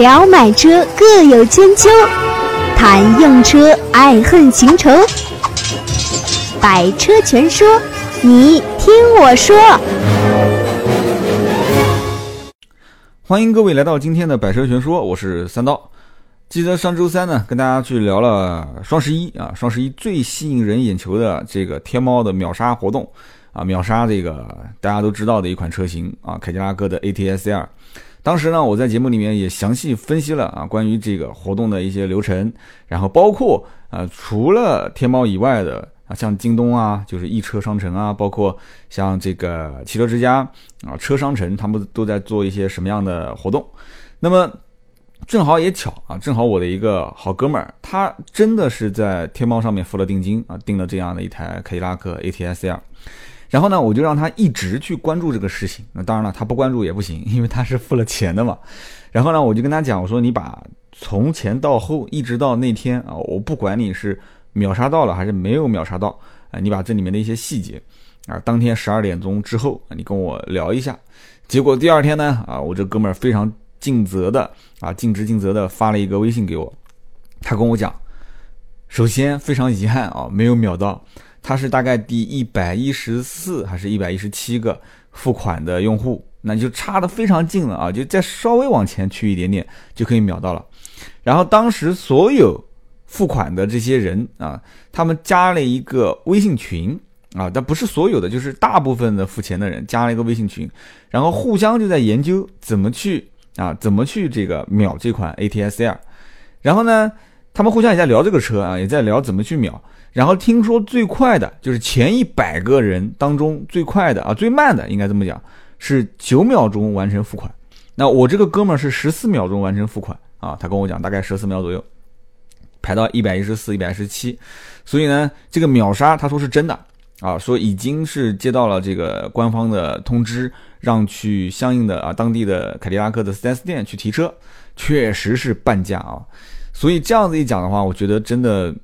聊买车各有千秋，谈用车爱恨情仇。百车全说，你听我说。欢迎各位来到今天的百车全说，我是三刀。记得上周三呢，跟大家去聊了双十一啊，双十一最吸引人眼球的这个天猫的秒杀活动啊，秒杀这个大家都知道的一款车型啊，凯迪拉克的 ATS R。当时呢，我在节目里面也详细分析了啊，关于这个活动的一些流程，然后包括啊，除了天猫以外的啊，像京东啊，就是易车商城啊，包括像这个汽车之家啊，车商城，他们都在做一些什么样的活动。那么正好也巧啊，正好我的一个好哥们儿，他真的是在天猫上面付了定金啊，订了这样的一台凯迪拉克 ATS R。然后呢，我就让他一直去关注这个事情。那当然了，他不关注也不行，因为他是付了钱的嘛。然后呢，我就跟他讲，我说你把从前到后一直到那天啊，我不管你是秒杀到了还是没有秒杀到啊，你把这里面的一些细节啊，当天十二点钟之后你跟我聊一下。结果第二天呢，啊，我这哥们儿非常尽责的啊，尽职尽责的发了一个微信给我，他跟我讲，首先非常遗憾啊，没有秒到。他是大概第一百一十四还是一百一十七个付款的用户，那就差的非常近了啊！就再稍微往前去一点点就可以秒到了。然后当时所有付款的这些人啊，他们加了一个微信群啊，但不是所有的，就是大部分的付钱的人加了一个微信群，然后互相就在研究怎么去啊，怎么去这个秒这款 ATS R。然后呢，他们互相也在聊这个车啊，也在聊怎么去秒。然后听说最快的就是前一百个人当中最快的啊，最慢的应该这么讲是九秒钟完成付款。那我这个哥们儿是十四秒钟完成付款啊，他跟我讲大概十四秒左右，排到一百一十四、一百一十七。所以呢，这个秒杀他说是真的啊，说已经是接到了这个官方的通知，让去相应的啊当地的凯迪拉克的 4S 店去提车，确实是半价啊。所以这样子一讲的话，我觉得真的。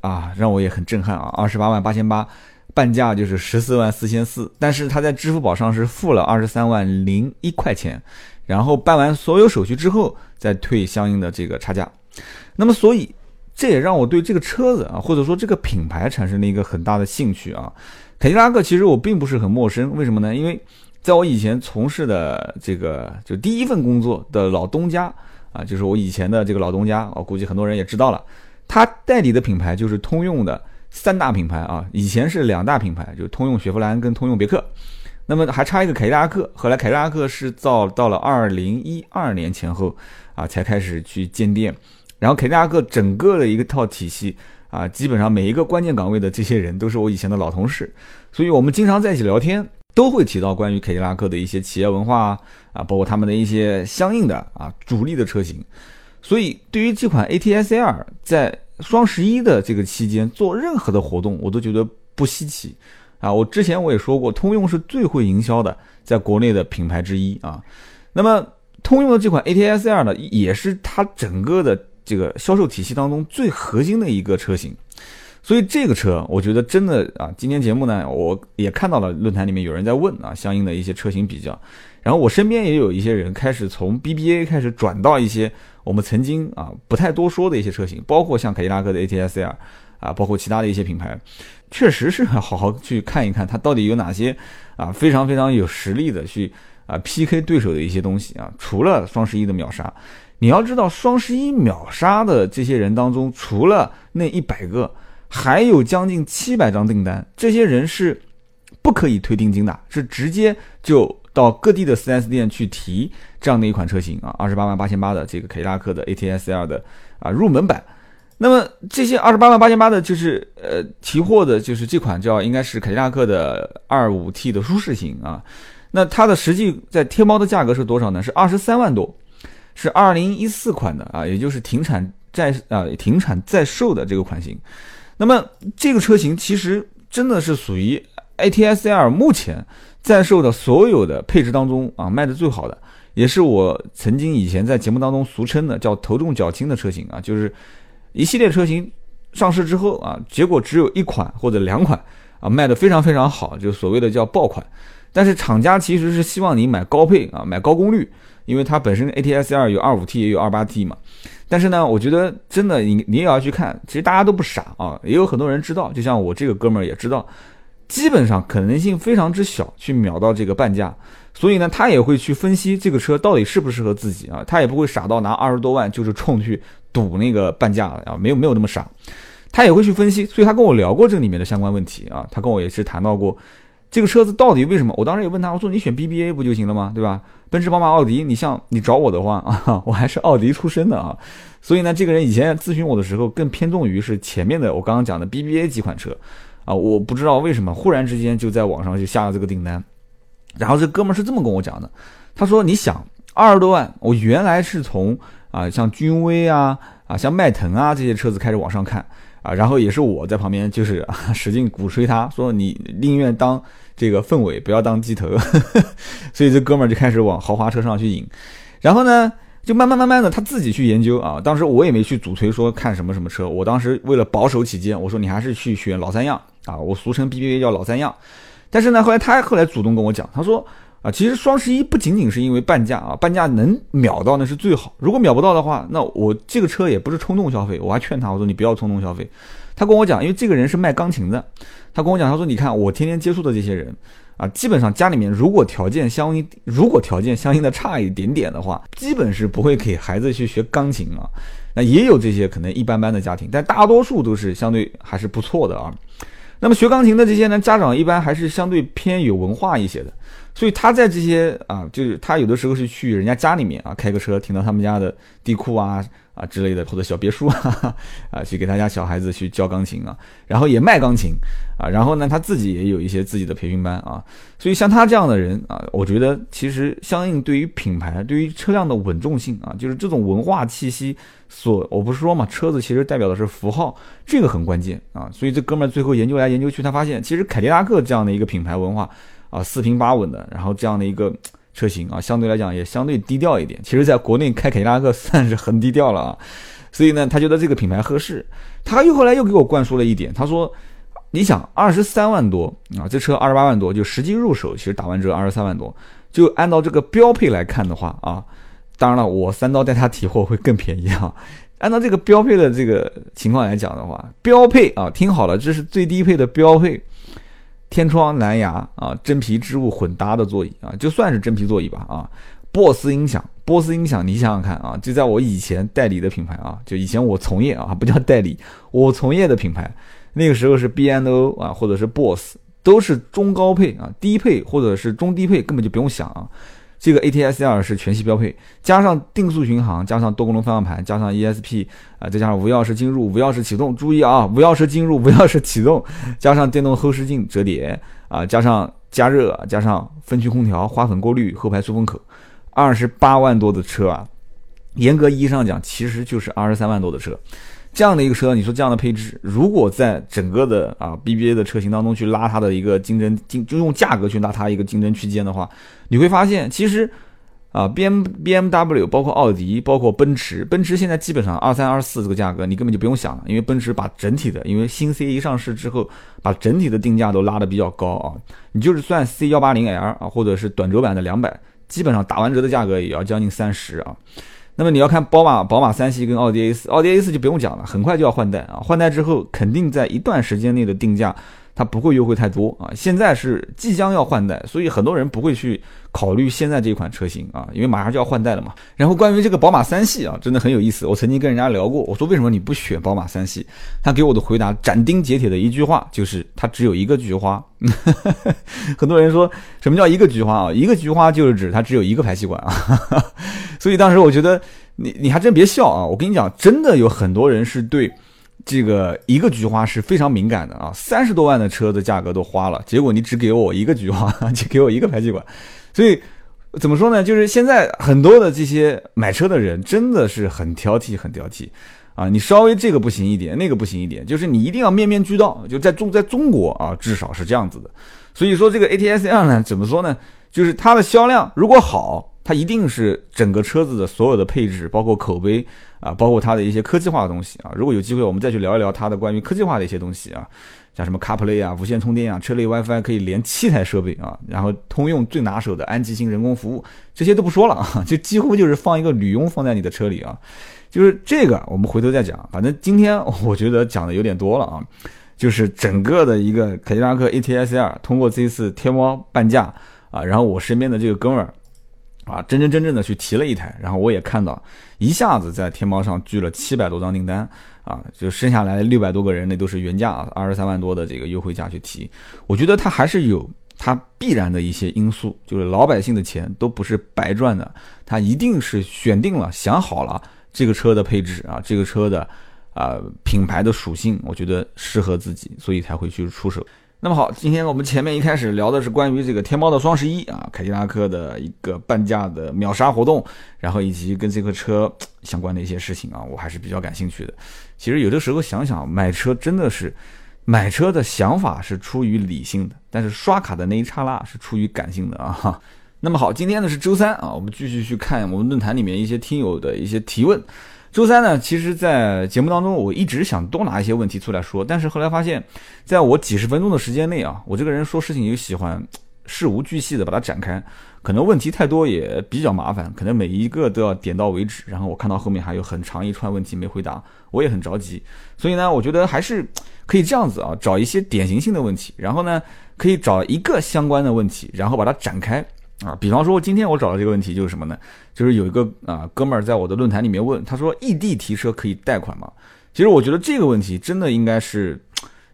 啊，让我也很震撼啊！二十八万八千八，半价就是十四万四千四，但是他在支付宝上是付了二十三万零一块钱，然后办完所有手续之后再退相应的这个差价。那么，所以这也让我对这个车子啊，或者说这个品牌产生了一个很大的兴趣啊。凯迪拉克其实我并不是很陌生，为什么呢？因为在我以前从事的这个就第一份工作的老东家啊，就是我以前的这个老东家，我估计很多人也知道了。他代理的品牌就是通用的三大品牌啊，以前是两大品牌，就通用雪佛兰跟通用别克，那么还差一个凯迪拉克。后来凯迪拉克是造到了二零一二年前后啊，才开始去建店。然后凯迪拉克整个的一个套体系啊，基本上每一个关键岗位的这些人都是我以前的老同事，所以我们经常在一起聊天，都会提到关于凯迪拉克的一些企业文化啊，包括他们的一些相应的啊主力的车型。所以，对于这款 ATS R，在双十一的这个期间做任何的活动，我都觉得不稀奇啊。我之前我也说过，通用是最会营销的，在国内的品牌之一啊。那么，通用的这款 ATS R 呢，也是它整个的这个销售体系当中最核心的一个车型。所以，这个车我觉得真的啊，今天节目呢，我也看到了论坛里面有人在问啊，相应的一些车型比较。然后我身边也有一些人开始从 BBA 开始转到一些我们曾经啊不太多说的一些车型，包括像凯迪拉克的 ATS R 啊，包括其他的一些品牌，确实是好好去看一看它到底有哪些啊非常非常有实力的去啊 PK 对手的一些东西啊。除了双十一的秒杀，你要知道双十一秒杀的这些人当中，除了那一百个，还有将近七百张订单，这些人是不可以退定金的，是直接就。到各地的 4S 店去提这样的一款车型啊，二十八万八千八的这个凯迪拉克的 ATS L 的啊入门版。那么这些二十八万八千八的，就是呃提货的，就是这款叫应该是凯迪拉克的二五 T 的舒适型啊。那它的实际在天猫的价格是多少呢？是二十三万多，是二零一四款的啊，也就是停产在啊停产在售的这个款型。那么这个车型其实真的是属于 ATS L 目前。在售的所有的配置当中啊，卖的最好的，也是我曾经以前在节目当中俗称的叫头重脚轻的车型啊，就是一系列车型上市之后啊，结果只有一款或者两款啊卖的非常非常好，就所谓的叫爆款。但是厂家其实是希望你买高配啊，买高功率，因为它本身 ATS 二有二五 T 也有二八 T 嘛。但是呢，我觉得真的你你也要去看，其实大家都不傻啊，也有很多人知道，就像我这个哥们儿也知道，基本上可能性非常之小去秒到这个半价，所以呢，他也会去分析这个车到底适不适合自己啊，他也不会傻到拿二十多万就是冲去赌那个半价了啊，没有没有那么傻，他也会去分析，所以他跟我聊过这里面的相关问题啊，他跟我也是谈到过。这个车子到底为什么？我当时也问他，我说你选 BBA 不就行了吗？对吧？奔驰、宝马、奥迪，你像你找我的话啊，我还是奥迪出身的啊，所以呢，这个人以前咨询我的时候更偏重于是前面的我刚刚讲的 BBA 几款车啊，我不知道为什么忽然之间就在网上就下了这个订单，然后这哥们是这么跟我讲的，他说你想二十多万，我原来是从啊像君威啊啊像迈腾啊这些车子开始往上看啊，然后也是我在旁边就是使劲鼓吹他说你宁愿当。这个凤尾不要当鸡头，所以这哥们儿就开始往豪华车上去引，然后呢，就慢慢慢慢的他自己去研究啊。当时我也没去主推说看什么什么车，我当时为了保守起见，我说你还是去选老三样啊，我俗称 BBA 叫老三样。但是呢，后来他后来主动跟我讲，他说啊，其实双十一不仅仅是因为半价啊，半价能秒到那是最好，如果秒不到的话，那我这个车也不是冲动消费，我还劝他我说你不要冲动消费。他跟我讲，因为这个人是卖钢琴的，他跟我讲，他说：“你看我天天接触的这些人，啊，基本上家里面如果条件相应，如果条件相应的差一点点的话，基本是不会给孩子去学钢琴啊。那也有这些可能一般般的家庭，但大多数都是相对还是不错的啊。那么学钢琴的这些呢，家长一般还是相对偏有文化一些的，所以他在这些啊，就是他有的时候是去人家家里面啊，开个车停到他们家的地库啊。”啊之类的，或者小别墅啊，啊，去给他家小孩子去教钢琴啊，然后也卖钢琴啊，然后呢，他自己也有一些自己的培训班啊，所以像他这样的人啊，我觉得其实相应对于品牌，对于车辆的稳重性啊，就是这种文化气息所，我不是说嘛，车子其实代表的是符号，这个很关键啊，所以这哥们儿最后研究来研究去，他发现其实凯迪拉克这样的一个品牌文化啊，四平八稳的，然后这样的一个。车型啊，相对来讲也相对低调一点。其实，在国内开凯迪拉克算是很低调了啊。所以呢，他觉得这个品牌合适。他又后来又给我灌输了一点，他说：“你想，二十三万多啊，这车二十八万多，就实际入手，其实打完折二十三万多。就按照这个标配来看的话啊，当然了，我三刀带他提货会更便宜啊。按照这个标配的这个情况来讲的话，标配啊，听好了，这是最低配的标配。”天窗、蓝牙啊，真皮织物混搭的座椅啊，就算是真皮座椅吧啊。波斯音响，波斯音响，你想想看啊，就在我以前代理的品牌啊，就以前我从业啊，不叫代理，我从业的品牌，那个时候是 B N O 啊，或者是 Boss，都是中高配啊，低配或者是中低配根本就不用想啊。这个 ATS-R 是全系标配，加上定速巡航，加上多功能方向盘，加上 ESP 啊，再加上无钥匙进入、无钥匙启动。注意啊，无钥匙进入、无钥匙启动，加上电动后视镜折叠啊，加上加热，加上分区空调、花粉过滤、后排出风口，二十八万多的车啊，严格意义上讲，其实就是二十三万多的车。这样的一个车，你说这样的配置，如果在整个的啊 BBA 的车型当中去拉它的一个竞争竞，就用价格去拉它一个竞争区间的话，你会发现，其实啊 B M B M W 包括奥迪，包括奔驰，奔驰现在基本上二三二四这个价格，你根本就不用想了，因为奔驰把整体的，因为新 C 一上市之后，把整体的定价都拉的比较高啊，你就是算 C 幺八零 L 啊，或者是短轴版的两百，基本上打完折的价格也要将近三十啊。那么你要看宝马，宝马三系跟奥迪 A 四，奥迪 A 四就不用讲了，很快就要换代啊，换代之后肯定在一段时间内的定价。它不会优惠太多啊，现在是即将要换代，所以很多人不会去考虑现在这款车型啊，因为马上就要换代了嘛。然后关于这个宝马三系啊，真的很有意思。我曾经跟人家聊过，我说为什么你不选宝马三系？他给我的回答斩钉截铁的一句话就是，它只有一个菊花。很多人说什么叫一个菊花啊？一个菊花就是指它只有一个排气管啊。所以当时我觉得你你还真别笑啊，我跟你讲，真的有很多人是对。这个一个菊花是非常敏感的啊，三十多万的车的价格都花了，结果你只给我一个菊花，只给我一个排气管，所以怎么说呢？就是现在很多的这些买车的人真的是很挑剔，很挑剔啊！你稍微这个不行一点，那个不行一点，就是你一定要面面俱到，就在中在中国啊，至少是这样子的。所以说这个 ATS L 呢，怎么说呢？就是它的销量如果好，它一定是整个车子的所有的配置，包括口碑。啊，包括它的一些科技化的东西啊，如果有机会，我们再去聊一聊它的关于科技化的一些东西啊。像什么 CarPlay 啊、无线充电啊、车内 WiFi 可以连七台设备啊，然后通用最拿手的安吉星人工服务，这些都不说了啊，就几乎就是放一个女佣放在你的车里啊，就是这个我们回头再讲。反正今天我觉得讲的有点多了啊，就是整个的一个凯迪拉克 ATS-R 通过这一次天猫半价啊，然后我身边的这个哥们儿。啊，真真正正的去提了一台，然后我也看到，一下子在天猫上聚了七百多张订单，啊，就剩下来六百多个人，那都是原价二十三万多的这个优惠价去提。我觉得它还是有它必然的一些因素，就是老百姓的钱都不是白赚的，他一定是选定了、想好了这个车的配置啊，这个车的啊品牌的属性，我觉得适合自己，所以才会去出手。那么好，今天我们前面一开始聊的是关于这个天猫的双十一啊，凯迪拉克的一个半价的秒杀活动，然后以及跟这个车相关的一些事情啊，我还是比较感兴趣的。其实有的时候想想，买车真的是买车的想法是出于理性的，但是刷卡的那一刹那是出于感性的啊。那么好，今天呢是周三啊，我们继续去看我们论坛里面一些听友的一些提问。周三呢，其实，在节目当中，我一直想多拿一些问题出来说，但是后来发现，在我几十分钟的时间内啊，我这个人说事情又喜欢事无巨细的把它展开，可能问题太多也比较麻烦，可能每一个都要点到为止，然后我看到后面还有很长一串问题没回答，我也很着急，所以呢，我觉得还是可以这样子啊，找一些典型性的问题，然后呢，可以找一个相关的问题，然后把它展开。啊，比方说，今天我找到这个问题就是什么呢？就是有一个啊哥们儿在我的论坛里面问，他说异地提车可以贷款吗？其实我觉得这个问题真的应该是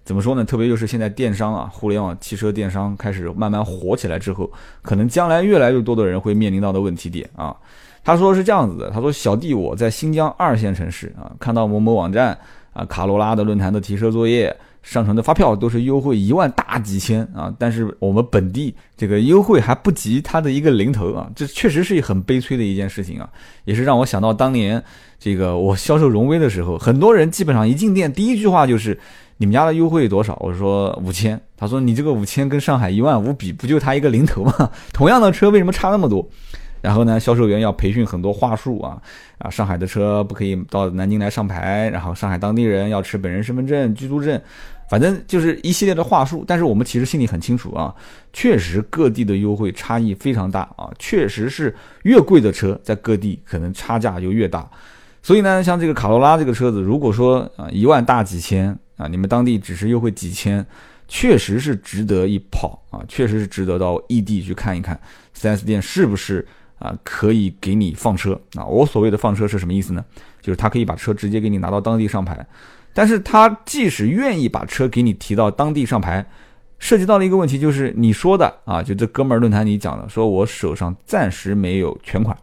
怎么说呢？特别就是现在电商啊，互联网汽车电商开始慢慢火起来之后，可能将来越来越多的人会面临到的问题点啊。他说是这样子的，他说小弟我在新疆二线城市啊，看到某某网站啊卡罗拉的论坛的提车作业。上传的发票都是优惠一万大几千啊，但是我们本地这个优惠还不及它的一个零头啊，这确实是很悲催的一件事情啊，也是让我想到当年这个我销售荣威的时候，很多人基本上一进店第一句话就是你们家的优惠多少？我说五千，他说你这个五千跟上海一万五比，不就他一个零头吗？同样的车为什么差那么多？然后呢，销售员要培训很多话术啊啊，上海的车不可以到南京来上牌，然后上海当地人要持本人身份证、居住证，反正就是一系列的话术。但是我们其实心里很清楚啊，确实各地的优惠差异非常大啊，确实是越贵的车在各地可能差价就越大。所以呢，像这个卡罗拉这个车子，如果说啊一万大几千啊，你们当地只是优惠几千，确实是值得一跑啊，确实是值得到异地去看一看 4S 店是不是。啊，可以给你放车啊！我所谓的放车是什么意思呢？就是他可以把车直接给你拿到当地上牌，但是他即使愿意把车给你提到当地上牌，涉及到了一个问题，就是你说的啊，就这哥们儿论坛里讲的，说我手上暂时没有全款，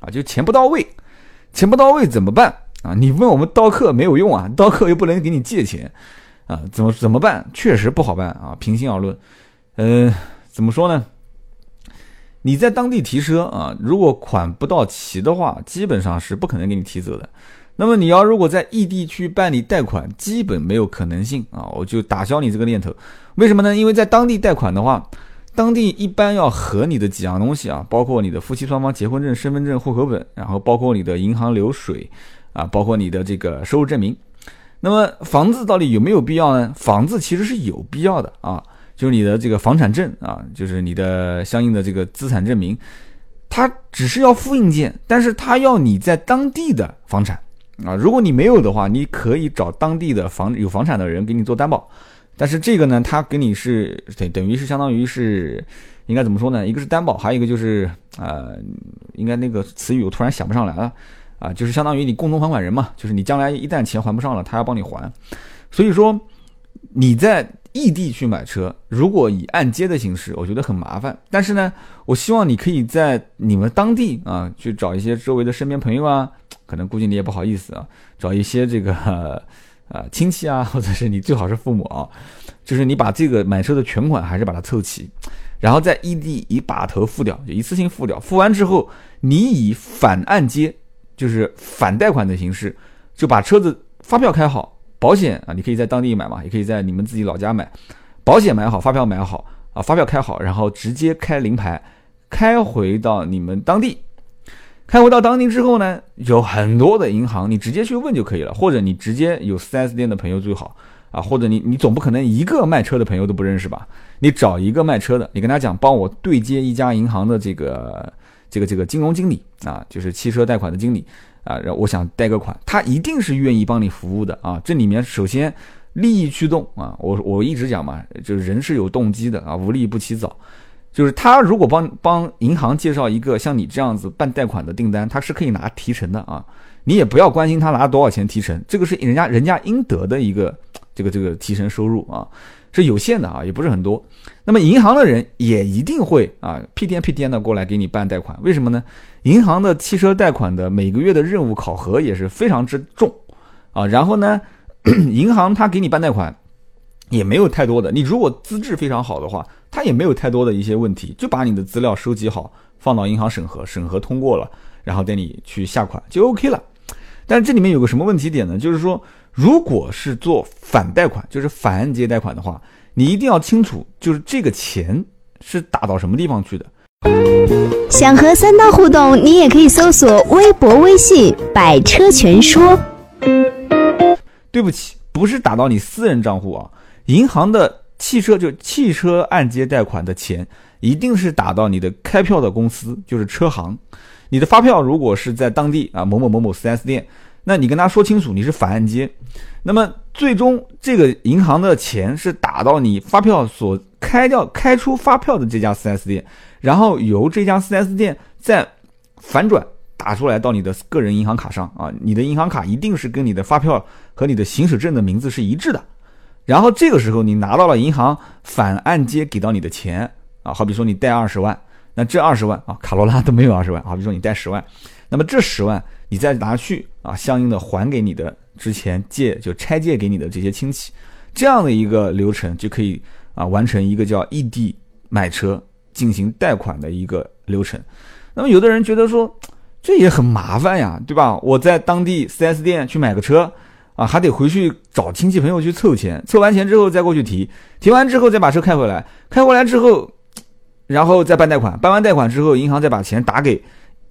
啊，就钱不到位，钱不到位怎么办啊？你问我们刀客没有用啊，刀客又不能给你借钱，啊，怎么怎么办？确实不好办啊！平心而论，嗯，怎么说呢？你在当地提车啊，如果款不到齐的话，基本上是不可能给你提走的。那么你要如果在异地去办理贷款，基本没有可能性啊，我就打消你这个念头。为什么呢？因为在当地贷款的话，当地一般要核你的几样东西啊，包括你的夫妻双方结婚证、身份证、户口本，然后包括你的银行流水啊，包括你的这个收入证明。那么房子到底有没有必要呢？房子其实是有必要的啊。就是你的这个房产证啊，就是你的相应的这个资产证明，它只是要复印件，但是它要你在当地的房产啊。如果你没有的话，你可以找当地的房有房产的人给你做担保，但是这个呢，他给你是等等于是相当于是应该怎么说呢？一个是担保，还有一个就是呃，应该那个词语我突然想不上来了啊，就是相当于你共同还款人嘛，就是你将来一旦钱还不上了，他要帮你还，所以说你在。异地去买车，如果以按揭的形式，我觉得很麻烦。但是呢，我希望你可以在你们当地啊，去找一些周围的身边朋友啊，可能估计你也不好意思啊，找一些这个 呃亲戚啊，或者是你最好是父母啊，就是你把这个买车的全款还是把它凑齐，然后在异地一把头付掉，就一次性付掉。付完之后，你以反按揭，就是反贷款的形式，就把车子发票开好。保险啊，你可以在当地买嘛，也可以在你们自己老家买。保险买好，发票买好啊，发票开好，然后直接开临牌，开回到你们当地。开回到当地之后呢，有很多的银行，你直接去问就可以了，或者你直接有 4S 店的朋友最好啊，或者你你总不可能一个卖车的朋友都不认识吧？你找一个卖车的，你跟他讲，帮我对接一家银行的这个这个这个金融经理啊，就是汽车贷款的经理啊，然后我想贷个款，他一定是愿意帮你服务的啊。这里面首先利益驱动啊，我我一直讲嘛，就是人是有动机的啊，无利不起早。就是他如果帮帮银行介绍一个像你这样子办贷款的订单，他是可以拿提成的啊。你也不要关心他拿多少钱提成，这个是人家人家应得的一个这个这个提成收入啊，是有限的啊，也不是很多。那么银行的人也一定会啊屁颠屁颠的过来给你办贷款，为什么呢？银行的汽车贷款的每个月的任务考核也是非常之重啊。然后呢，银行他给你办贷款也没有太多的，你如果资质非常好的话。他也没有太多的一些问题，就把你的资料收集好，放到银行审核，审核通过了，然后带你去下款就 OK 了。但是这里面有个什么问题点呢？就是说，如果是做反贷款，就是反按揭贷款的话，你一定要清楚，就是这个钱是打到什么地方去的。想和三刀互动，你也可以搜索微博、微信“百车全说”。对不起，不是打到你私人账户啊，银行的。汽车就汽车按揭贷款的钱，一定是打到你的开票的公司，就是车行。你的发票如果是在当地啊某某某某 4S 店，那你跟他说清楚你是反按揭。那么最终这个银行的钱是打到你发票所开掉开出发票的这家 4S 店，然后由这家 4S 店再反转打出来到你的个人银行卡上啊。你的银行卡一定是跟你的发票和你的行驶证的名字是一致的。然后这个时候，你拿到了银行反按揭给到你的钱啊，好比说你贷二十万，那这二十万啊，卡罗拉都没有二十万，好比说你贷十万，那么这十万你再拿去啊，相应的还给你的之前借就拆借给你的这些亲戚，这样的一个流程就可以啊完成一个叫异地买车进行贷款的一个流程。那么有的人觉得说这也很麻烦呀，对吧？我在当地 4S 店去买个车。啊，还得回去找亲戚朋友去凑钱，凑完钱之后再过去提，提完之后再把车开回来，开回来之后，然后再办贷款，办完贷款之后，银行再把钱打给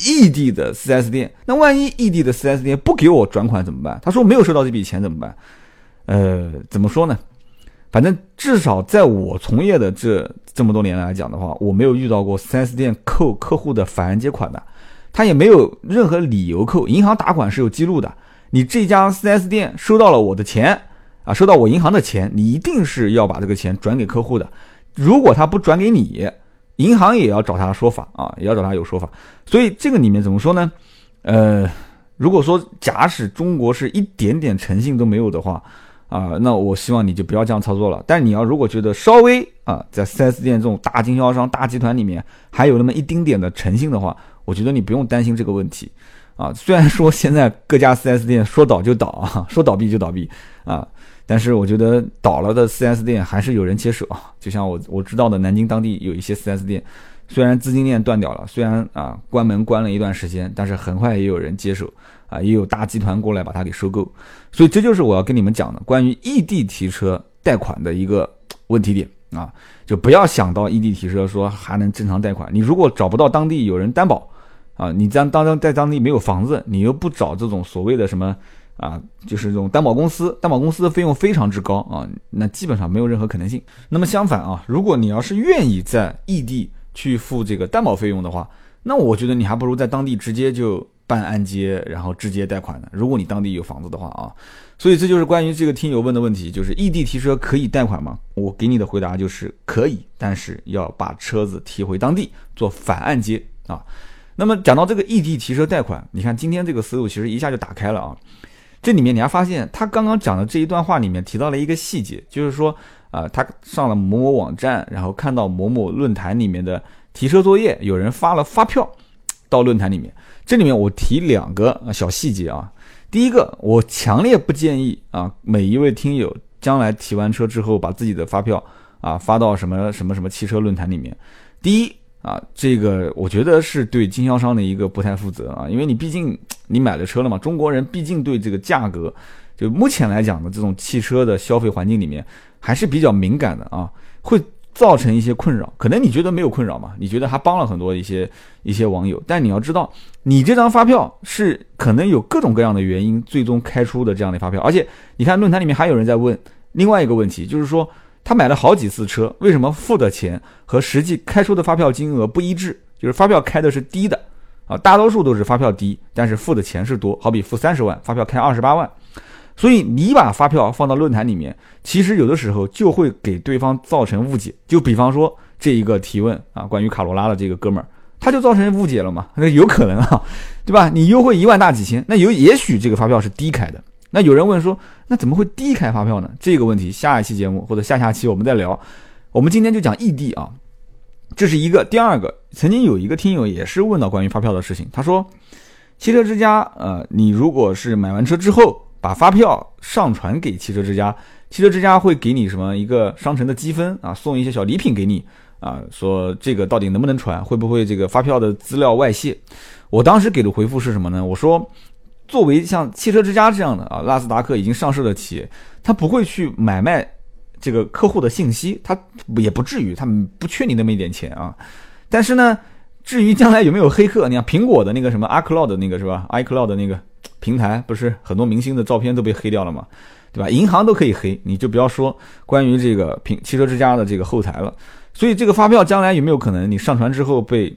异地的 4S 店。那万一异地的 4S 店不给我转款怎么办？他说没有收到这笔钱怎么办？呃，怎么说呢？反正至少在我从业的这这么多年来讲的话，我没有遇到过 4S 店扣客户的反按揭款的，他也没有任何理由扣，银行打款是有记录的。你这家 4S 店收到了我的钱啊，收到我银行的钱，你一定是要把这个钱转给客户的。如果他不转给你，银行也要找他说法啊，也要找他有说法。所以这个里面怎么说呢？呃，如果说假使中国是一点点诚信都没有的话啊，那我希望你就不要这样操作了。但你要如果觉得稍微啊，在 4S 店这种大经销商、大集团里面还有那么一丁点的诚信的话，我觉得你不用担心这个问题。啊，虽然说现在各家 4S 店说倒就倒啊，说倒闭就倒闭啊，但是我觉得倒了的 4S 店还是有人接手啊。就像我我知道的南京当地有一些 4S 店，虽然资金链断掉了，虽然啊关门关了一段时间，但是很快也有人接手啊，也有大集团过来把它给收购。所以这就是我要跟你们讲的关于异地提车贷款的一个问题点啊，就不要想到异地提车说还能正常贷款，你如果找不到当地有人担保。啊，你在当当在当地没有房子，你又不找这种所谓的什么啊，就是这种担保公司，担保公司的费用非常之高啊，那基本上没有任何可能性。那么相反啊，如果你要是愿意在异地去付这个担保费用的话，那我觉得你还不如在当地直接就办按揭，然后直接贷款呢。如果你当地有房子的话啊，所以这就是关于这个听友问的问题，就是异地提车可以贷款吗？我给你的回答就是可以，但是要把车子提回当地做反按揭啊。那么讲到这个异地提车贷款，你看今天这个思路其实一下就打开了啊。这里面你还发现他刚刚讲的这一段话里面提到了一个细节，就是说啊，他上了某某网站，然后看到某某论坛里面的提车作业，有人发了发票到论坛里面。这里面我提两个小细节啊。第一个，我强烈不建议啊，每一位听友将来提完车之后，把自己的发票啊发到什么什么什么汽车论坛里面。第一。啊，这个我觉得是对经销商的一个不太负责啊，因为你毕竟你买了车了嘛，中国人毕竟对这个价格，就目前来讲的这种汽车的消费环境里面还是比较敏感的啊，会造成一些困扰。可能你觉得没有困扰嘛？你觉得还帮了很多一些一些网友，但你要知道，你这张发票是可能有各种各样的原因最终开出的这样的发票，而且你看论坛里面还有人在问另外一个问题就是说，他买了好几次车，为什么付的钱和实际开出的发票金额不一致？就是发票开的是低的啊，大多数都是发票低，但是付的钱是多，好比付三十万，发票开二十八万。所以你把发票放到论坛里面，其实有的时候就会给对方造成误解。就比方说这一个提问啊，关于卡罗拉的这个哥们儿，他就造成误解了嘛？那有可能啊，对吧？你优惠一万大几千，那有也许这个发票是低开的。那有人问说，那怎么会低开发票呢？这个问题下一期节目或者下下期我们再聊。我们今天就讲异地啊，这是一个。第二个，曾经有一个听友也是问到关于发票的事情，他说，汽车之家，呃，你如果是买完车之后。把发票上传给汽车之家，汽车之家会给你什么一个商城的积分啊，送一些小礼品给你啊，说这个到底能不能传，会不会这个发票的资料外泄？我当时给的回复是什么呢？我说，作为像汽车之家这样的啊，纳斯达克已经上市的企业，他不会去买卖这个客户的信息，他也不至于，他不缺你那么一点钱啊。但是呢，至于将来有没有黑客，你看苹果的那个什么 iCloud 那个是吧？iCloud 的那个。平台不是很多明星的照片都被黑掉了吗？对吧？银行都可以黑，你就不要说关于这个平汽车之家的这个后台了。所以这个发票将来有没有可能你上传之后被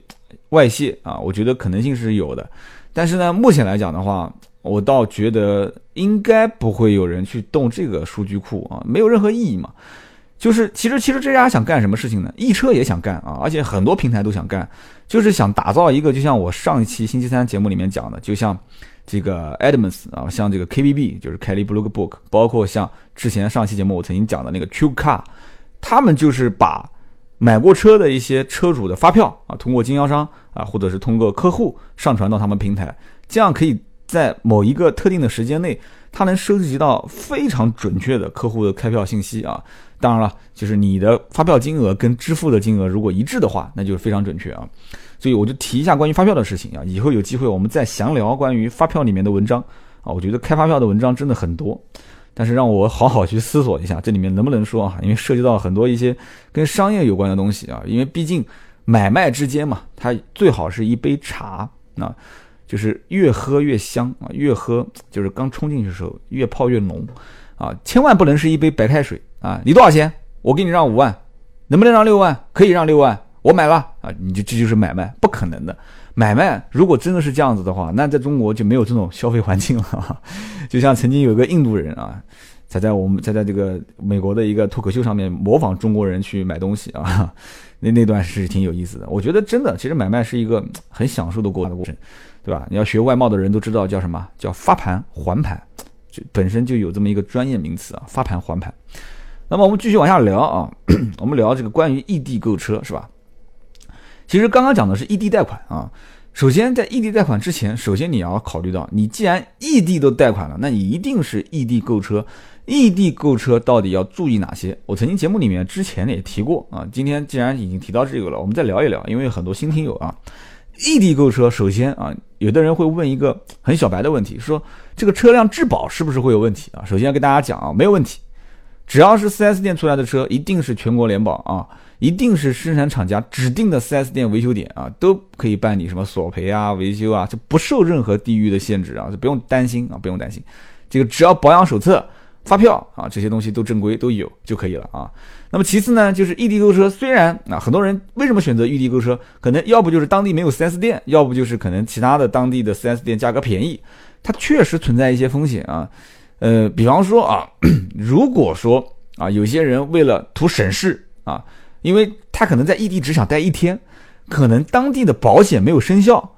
外泄啊？我觉得可能性是有的。但是呢，目前来讲的话，我倒觉得应该不会有人去动这个数据库啊，没有任何意义嘛。就是其实其实这家想干什么事情呢？易车也想干啊，而且很多平台都想干，就是想打造一个，就像我上一期星期三节目里面讲的，就像。这个 Adams 啊，像这个 KBB 就是 Kelly Blue Book，包括像之前上期节目我曾经讲的那个 Q Car，他们就是把买过车的一些车主的发票啊，通过经销商啊，或者是通过客户上传到他们平台，这样可以在某一个特定的时间内，它能收集到非常准确的客户的开票信息啊。当然了，就是你的发票金额跟支付的金额如果一致的话，那就是非常准确啊。所以我就提一下关于发票的事情啊，以后有机会我们再详聊关于发票里面的文章啊。我觉得开发票的文章真的很多，但是让我好好去思索一下，这里面能不能说啊？因为涉及到很多一些跟商业有关的东西啊。因为毕竟买卖之间嘛，它最好是一杯茶啊，就是越喝越香啊，越喝就是刚冲进去的时候越泡越浓啊，千万不能是一杯白开水啊。你多少钱？我给你让五万，能不能让六万？可以让六万。我买了啊，你就这就是买卖，不可能的。买卖如果真的是这样子的话，那在中国就没有这种消费环境了。就像曾经有个印度人啊，才在我们才在这个美国的一个脱口秀上面模仿中国人去买东西啊，那那段是挺有意思的。我觉得真的，其实买卖是一个很享受的过程，对吧？你要学外贸的人都知道叫什么叫发盘还盘，就本身就有这么一个专业名词啊，发盘还盘。那么我们继续往下聊啊，我们聊这个关于异地购车是吧？其实刚刚讲的是异地贷款啊，首先在异地贷款之前，首先你要考虑到，你既然异地都贷款了，那你一定是异地购车。异地购车到底要注意哪些？我曾经节目里面之前也提过啊，今天既然已经提到这个了，我们再聊一聊，因为很多新听友啊，异地购车，首先啊，有的人会问一个很小白的问题，说这个车辆质保是不是会有问题啊？首先要跟大家讲啊，没有问题，只要是 4S 店出来的车，一定是全国联保啊。一定是生产厂家指定的 4S 店维修点啊，都可以办理什么索赔啊、维修啊，就不受任何地域的限制啊，就不用担心啊，不用担心。这个只要保养手册、发票啊这些东西都正规都有就可以了啊。那么其次呢，就是异地购车，虽然啊很多人为什么选择异地购车，可能要不就是当地没有 4S 店，要不就是可能其他的当地的 4S 店价格便宜，它确实存在一些风险啊。呃，比方说啊，如果说啊有些人为了图省事啊。因为他可能在异地只想待一天，可能当地的保险没有生效，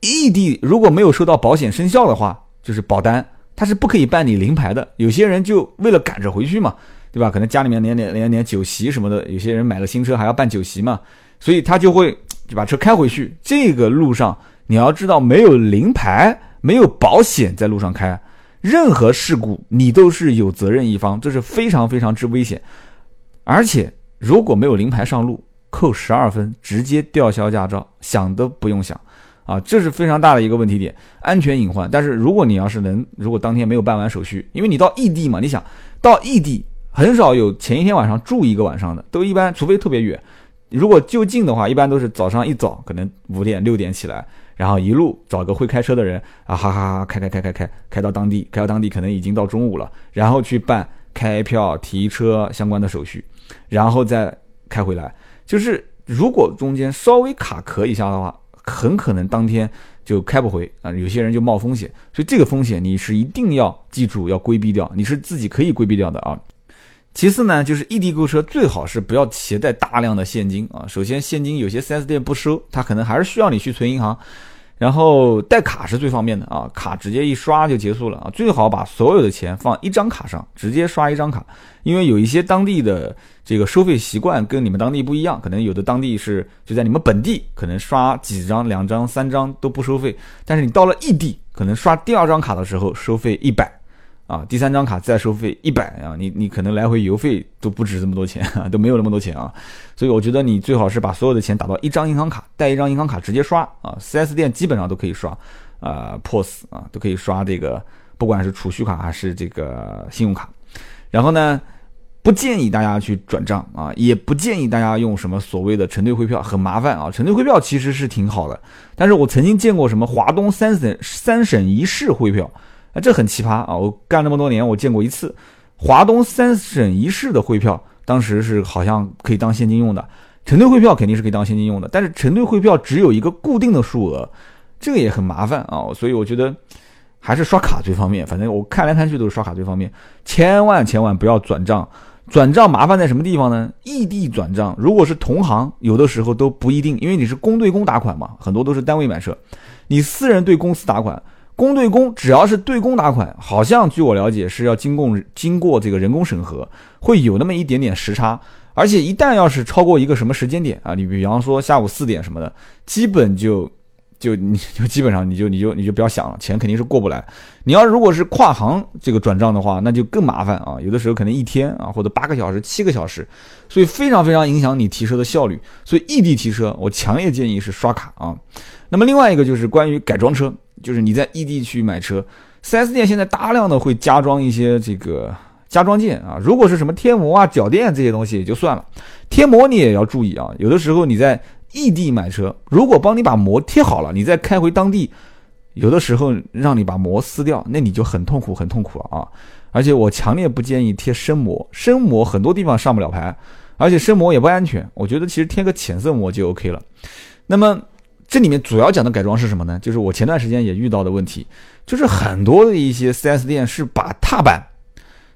异地如果没有收到保险生效的话，就是保单他是不可以办理临牌的。有些人就为了赶着回去嘛，对吧？可能家里面连连连连酒席什么的，有些人买了新车还要办酒席嘛，所以他就会就把车开回去。这个路上你要知道，没有临牌、没有保险在路上开，任何事故你都是有责任一方，这是非常非常之危险，而且。如果没有临牌上路，扣十二分，直接吊销驾照，想都不用想，啊，这是非常大的一个问题点，安全隐患。但是如果你要是能，如果当天没有办完手续，因为你到异地嘛，你想到异地，很少有前一天晚上住一个晚上的，都一般，除非特别远。如果就近的话，一般都是早上一早，可能五点六点起来，然后一路找个会开车的人啊，哈哈哈，开开开开开开到当地，开到当地可能已经到中午了，然后去办开票、提车相关的手续，然后再开回来。就是如果中间稍微卡壳一下的话，很可能当天就开不回啊。有些人就冒风险，所以这个风险你是一定要记住要规避掉，你是自己可以规避掉的啊。其次呢，就是异地购车最好是不要携带大量的现金啊。首先，现金有些 4S 店不收，他可能还是需要你去存银行。然后带卡是最方便的啊，卡直接一刷就结束了啊。最好把所有的钱放一张卡上，直接刷一张卡，因为有一些当地的这个收费习惯跟你们当地不一样，可能有的当地是就在你们本地可能刷几张、两张、三张都不收费，但是你到了异地，可能刷第二张卡的时候收费一百。啊，第三张卡再收费一百啊，你你可能来回邮费都不止这么多钱，都没有那么多钱啊，所以我觉得你最好是把所有的钱打到一张银行卡，带一张银行卡直接刷啊，4S 店基本上都可以刷，啊，POS 啊都可以刷这个，不管是储蓄卡还是这个信用卡，然后呢，不建议大家去转账啊，也不建议大家用什么所谓的承兑汇票，很麻烦啊，承兑汇票其实是挺好的，但是我曾经见过什么华东三省三省一市汇票。啊，这很奇葩啊！我干这么多年，我见过一次，华东三省一市的汇票，当时是好像可以当现金用的，承兑汇票肯定是可以当现金用的，但是承兑汇票只有一个固定的数额，这个也很麻烦啊！所以我觉得还是刷卡最方便。反正我看来看去都是刷卡最方便，千万千万不要转账，转账麻烦在什么地方呢？异地转账，如果是同行，有的时候都不一定，因为你是公对公打款嘛，很多都是单位买车，你私人对公司打款。公对公，只要是对公打款，好像据我了解是要经过经过这个人工审核，会有那么一点点时差。而且一旦要是超过一个什么时间点啊，你比方说下午四点什么的，基本就就你 就基本上你就你就你就不要想了，钱肯定是过不来。你要如果是跨行这个转账的话，那就更麻烦啊，有的时候可能一天啊或者八个小时、七个小时，所以非常非常影响你提车的效率。所以异地提车，我强烈建议是刷卡啊。那么另外一个就是关于改装车。就是你在异地去买车，4S 店现在大量的会加装一些这个加装件啊。如果是什么贴膜啊、脚垫这些东西也就算了，贴膜你也要注意啊。有的时候你在异地买车，如果帮你把膜贴好了，你再开回当地，有的时候让你把膜撕掉，那你就很痛苦、很痛苦了啊。而且我强烈不建议贴深膜，深膜很多地方上不了牌，而且深膜也不安全。我觉得其实贴个浅色膜就 OK 了。那么。这里面主要讲的改装是什么呢？就是我前段时间也遇到的问题，就是很多的一些 4S 店是把踏板、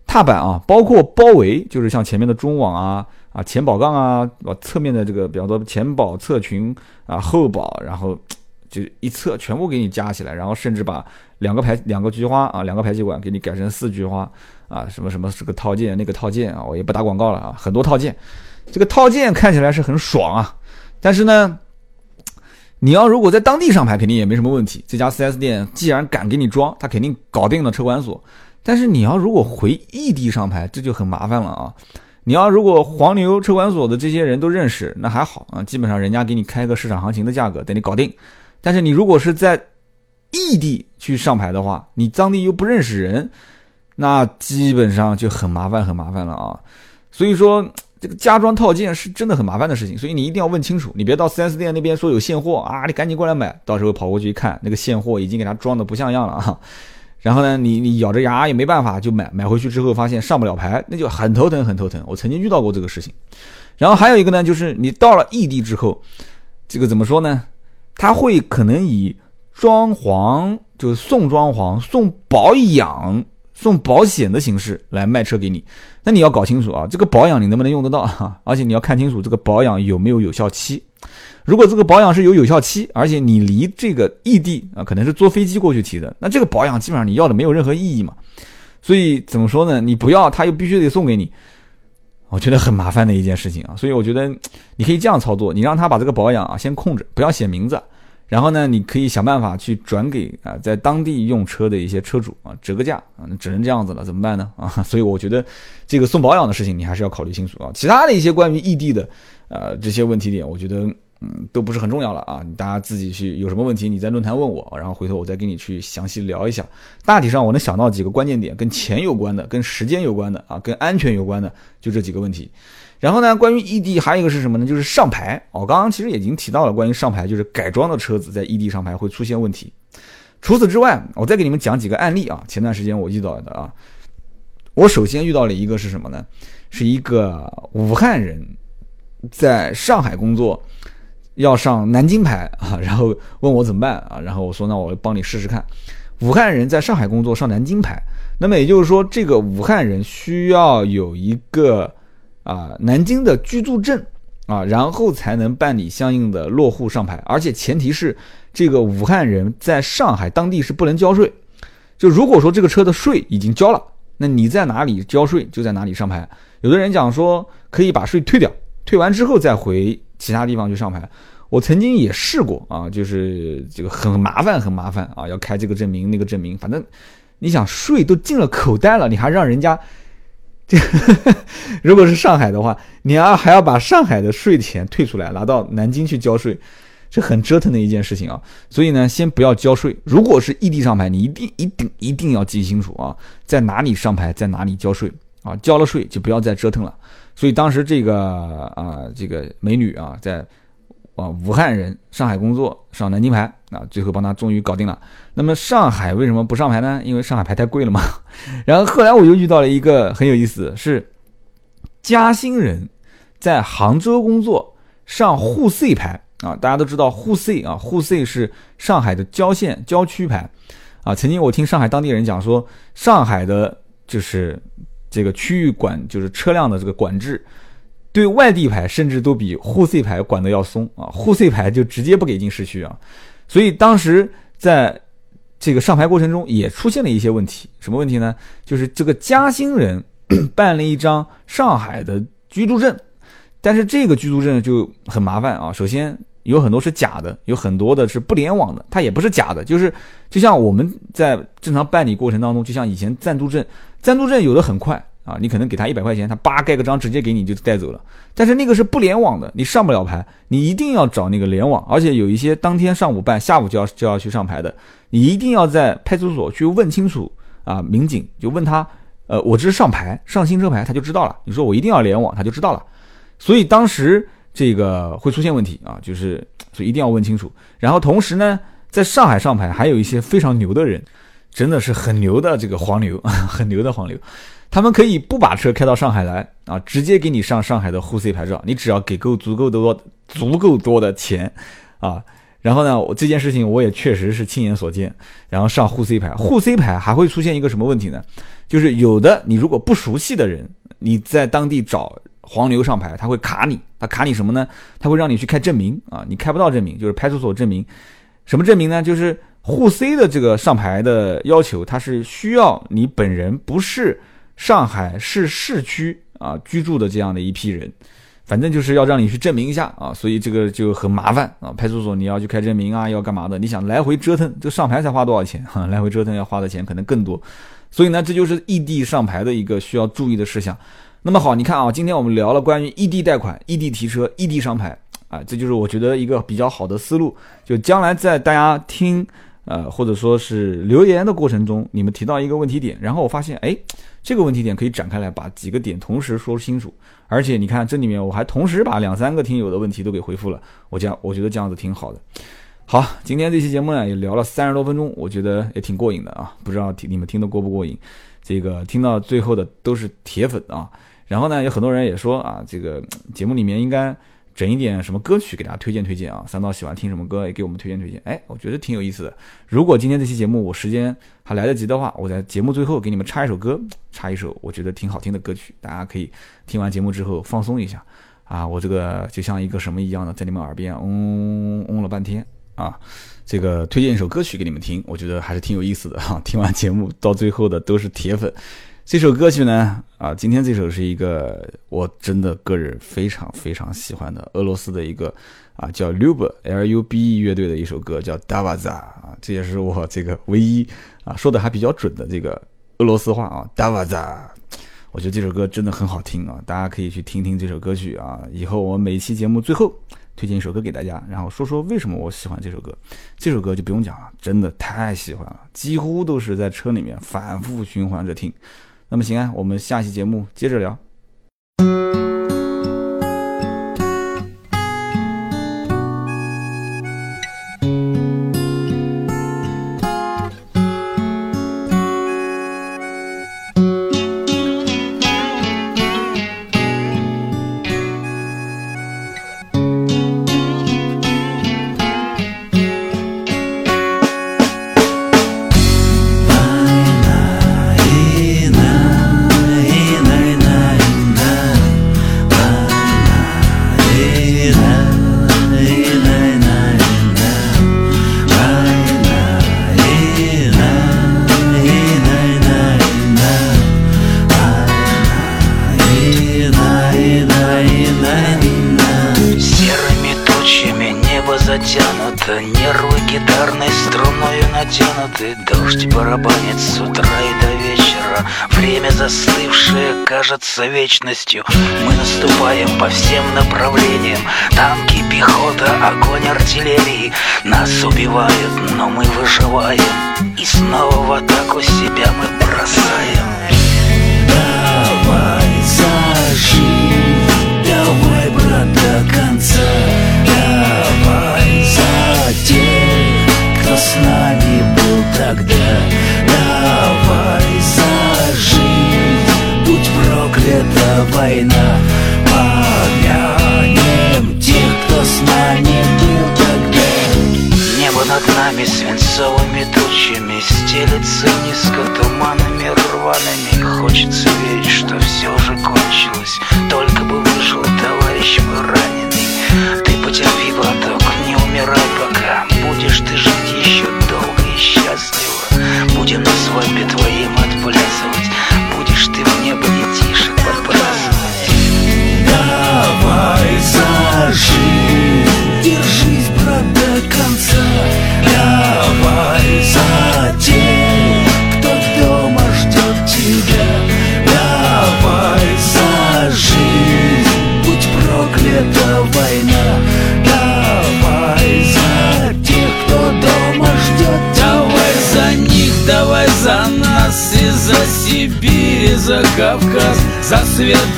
踏板啊，包括包围，就是像前面的中网啊、啊前保杠啊、把侧面的这个，比方说前保侧裙啊、后保，然后就一侧全部给你加起来，然后甚至把两个排、两个菊花啊、两个排气管给你改成四菊花啊，什么什么这个套件、那个套件啊，我也不打广告了啊，很多套件，这个套件看起来是很爽啊，但是呢。你要如果在当地上牌，肯定也没什么问题。这家 4S 店既然敢给你装，他肯定搞定了车管所。但是你要如果回异地上牌，这就很麻烦了啊！你要如果黄牛车管所的这些人都认识，那还好啊，基本上人家给你开个市场行情的价格，等你搞定。但是你如果是在异地去上牌的话，你当地又不认识人，那基本上就很麻烦，很麻烦了啊！所以说。这个加装套件是真的很麻烦的事情，所以你一定要问清楚，你别到 4S 店那边说有现货啊，你赶紧过来买，到时候跑过去一看，那个现货已经给他装的不像样了啊。然后呢，你你咬着牙也没办法就买，买回去之后发现上不了牌，那就很头疼很头疼。我曾经遇到过这个事情。然后还有一个呢，就是你到了异地之后，这个怎么说呢？他会可能以装潢，就是送装潢、送保养。送保险的形式来卖车给你，那你要搞清楚啊，这个保养你能不能用得到？而且你要看清楚这个保养有没有有效期。如果这个保养是有有效期，而且你离这个异地啊，可能是坐飞机过去提的，那这个保养基本上你要的没有任何意义嘛。所以怎么说呢？你不要，他又必须得送给你，我觉得很麻烦的一件事情啊。所以我觉得你可以这样操作，你让他把这个保养啊先控制，不要写名字。然后呢，你可以想办法去转给啊，在当地用车的一些车主啊，折个价啊，那只能这样子了，怎么办呢？啊，所以我觉得这个送保养的事情，你还是要考虑清楚啊。其他的一些关于异地的，呃，这些问题点，我觉得嗯都不是很重要了啊。大家自己去有什么问题，你在论坛问我，然后回头我再跟你去详细聊一下。大体上我能想到几个关键点，跟钱有关的，跟时间有关的啊，跟安全有关的，就这几个问题。然后呢，关于异地还有一个是什么呢？就是上牌。我刚刚其实已经提到了关于上牌，就是改装的车子在异地上牌会出现问题。除此之外，我再给你们讲几个案例啊。前段时间我遇到的啊，我首先遇到了一个是什么呢？是一个武汉人，在上海工作，要上南京牌啊，然后问我怎么办啊？然后我说那我帮你试试看。武汉人在上海工作上南京牌，那么也就是说，这个武汉人需要有一个啊南京的居住证啊，然后才能办理相应的落户上牌，而且前提是这个武汉人在上海当地是不能交税。就如果说这个车的税已经交了，那你在哪里交税就在哪里上牌。有的人讲说可以把税退掉，退完之后再回其他地方去上牌。我曾经也试过啊，就是这个很麻烦，很麻烦啊，要开这个证明那个证明，反正你想税都进了口袋了，你还让人家这，如果是上海的话，你要还要把上海的税钱退出来，拿到南京去交税，是很折腾的一件事情啊。所以呢，先不要交税。如果是异地上牌，你一定一定一定要记清楚啊，在哪里上牌，在哪里交税啊，交了税就不要再折腾了。所以当时这个啊，这个美女啊，在。啊，武汉人上海工作上南京牌啊，最后帮他终于搞定了。那么上海为什么不上牌呢？因为上海牌太贵了嘛。然后后来我又遇到了一个很有意思，是嘉兴人在杭州工作上沪 C 牌啊。大家都知道沪 C 啊，沪 C 是上海的郊县郊区牌啊。曾经我听上海当地人讲说，上海的就是这个区域管就是车辆的这个管制。对外地牌甚至都比沪 C 牌管的要松啊，沪 C 牌就直接不给进市区啊，所以当时在这个上牌过程中也出现了一些问题，什么问题呢？就是这个嘉兴人 办了一张上海的居住证，但是这个居住证就很麻烦啊。首先有很多是假的，有很多的是不联网的，它也不是假的，就是就像我们在正常办理过程当中，就像以前暂住证，暂住证有的很快。啊，你可能给他一百块钱，他叭盖个章，直接给你就带走了。但是那个是不联网的，你上不了牌，你一定要找那个联网。而且有一些当天上午办，下午就要就要去上牌的，你一定要在派出所去问清楚啊。民警就问他，呃，我这是上牌，上新车牌，他就知道了。你说我一定要联网，他就知道了。所以当时这个会出现问题啊，就是所以一定要问清楚。然后同时呢，在上海上牌还有一些非常牛的人，真的是很牛的这个黄牛，很牛的黄牛。他们可以不把车开到上海来啊，直接给你上上海的沪 C 牌照，你只要给够足够多、足够多的钱，啊，然后呢，我这件事情我也确实是亲眼所见。然后上沪 C 牌，沪 C 牌还会出现一个什么问题呢？就是有的你如果不熟悉的人，你在当地找黄牛上牌，他会卡你，他卡你什么呢？他会让你去开证明啊，你开不到证明，就是派出所证明。什么证明呢？就是沪 C 的这个上牌的要求，它是需要你本人不是。上海市市区啊居住的这样的一批人，反正就是要让你去证明一下啊，所以这个就很麻烦啊。派出所你要去开证明啊，要干嘛的？你想来回折腾，这上牌才花多少钱？哈，来回折腾要花的钱可能更多。所以呢，这就是异地上牌的一个需要注意的事项。那么好，你看啊，今天我们聊了关于异地贷款、异地提车、异地上牌啊，这就是我觉得一个比较好的思路。就将来在大家听。呃，或者说是留言的过程中，你们提到一个问题点，然后我发现，哎，这个问题点可以展开来把几个点同时说清楚，而且你看这里面我还同时把两三个听友的问题都给回复了，我这样我觉得这样子挺好的。好，今天这期节目呢也聊了三十多分钟，我觉得也挺过瘾的啊，不知道听你们听得过不过瘾？这个听到最后的都是铁粉啊，然后呢有很多人也说啊，这个节目里面应该。整一点什么歌曲给大家推荐推荐啊？三刀喜欢听什么歌也给我们推荐推荐。哎，我觉得挺有意思的。如果今天这期节目我时间还来得及的话，我在节目最后给你们插一首歌，插一首我觉得挺好听的歌曲，大家可以听完节目之后放松一下啊。我这个就像一个什么一样的，在你们耳边嗡嗡了半天啊。这个推荐一首歌曲给你们听，我觉得还是挺有意思的哈。听完节目到最后的都是铁粉。这首歌曲呢，啊，今天这首是一个我真的个人非常非常喜欢的俄罗斯的一个啊叫 Lube L U B E 乐队的一首歌，叫 Davaza 啊，这也是我这个唯一啊说的还比较准的这个俄罗斯话啊 Davaza。我觉得这首歌真的很好听啊，大家可以去听听这首歌曲啊。以后我每期节目最后推荐一首歌给大家，然后说说为什么我喜欢这首歌。这首歌就不用讲了，真的太喜欢了，几乎都是在车里面反复循环着听。那么行啊，我们下期节目接着聊。Кажется вечностью. Мы наступаем по всем направлениям. Танки, пехота, огонь артиллерии. Нас убивают, но мы выживаем. И снова в атаку себя мы бросаем. Давай зажги, давай, брат, до конца. Давай за тех, кто с нами был тогда. Давай проклята война. Помянем тех, кто с нами был тогда. Небо над нами свинцовыми тучами Стелется низко туманами рваными. Хочется верить, что все уже кончилось. Только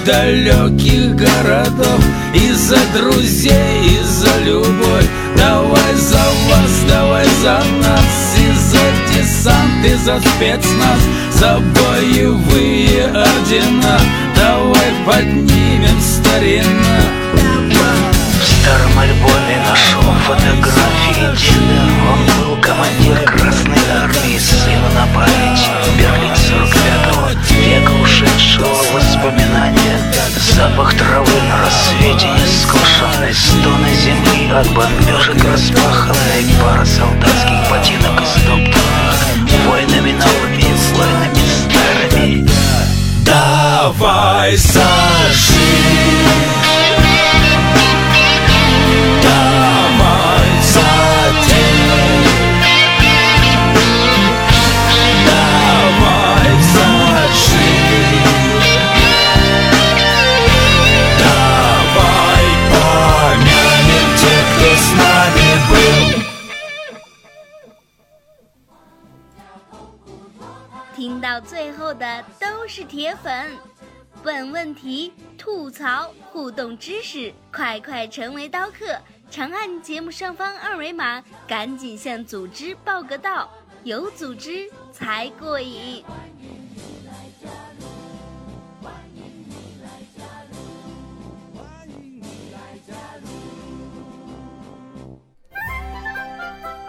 далеких городов. И за друзей, и за любовь. Давай за вас, давай за нас. И за десант, и за спецназ. За боевые ордена. Давай поднимем старина. В старом альбоме нашел фотографии деда Он был командир Красной Армии, сыну на память Берлин 45-го века в воспоминания. Запах травы на рассвете нескошенной Стоны земли от бомбежек распаханной Пара солдатских ботинок истоптанных Войнами новыми, войнами старыми Давай зажи 铁粉。问问题、吐槽、互动知识，快快成为刀客！长按节目上方二维码，赶紧向组织报个到，有组织才过瘾。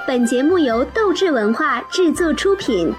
本节目由斗志文化制作出品。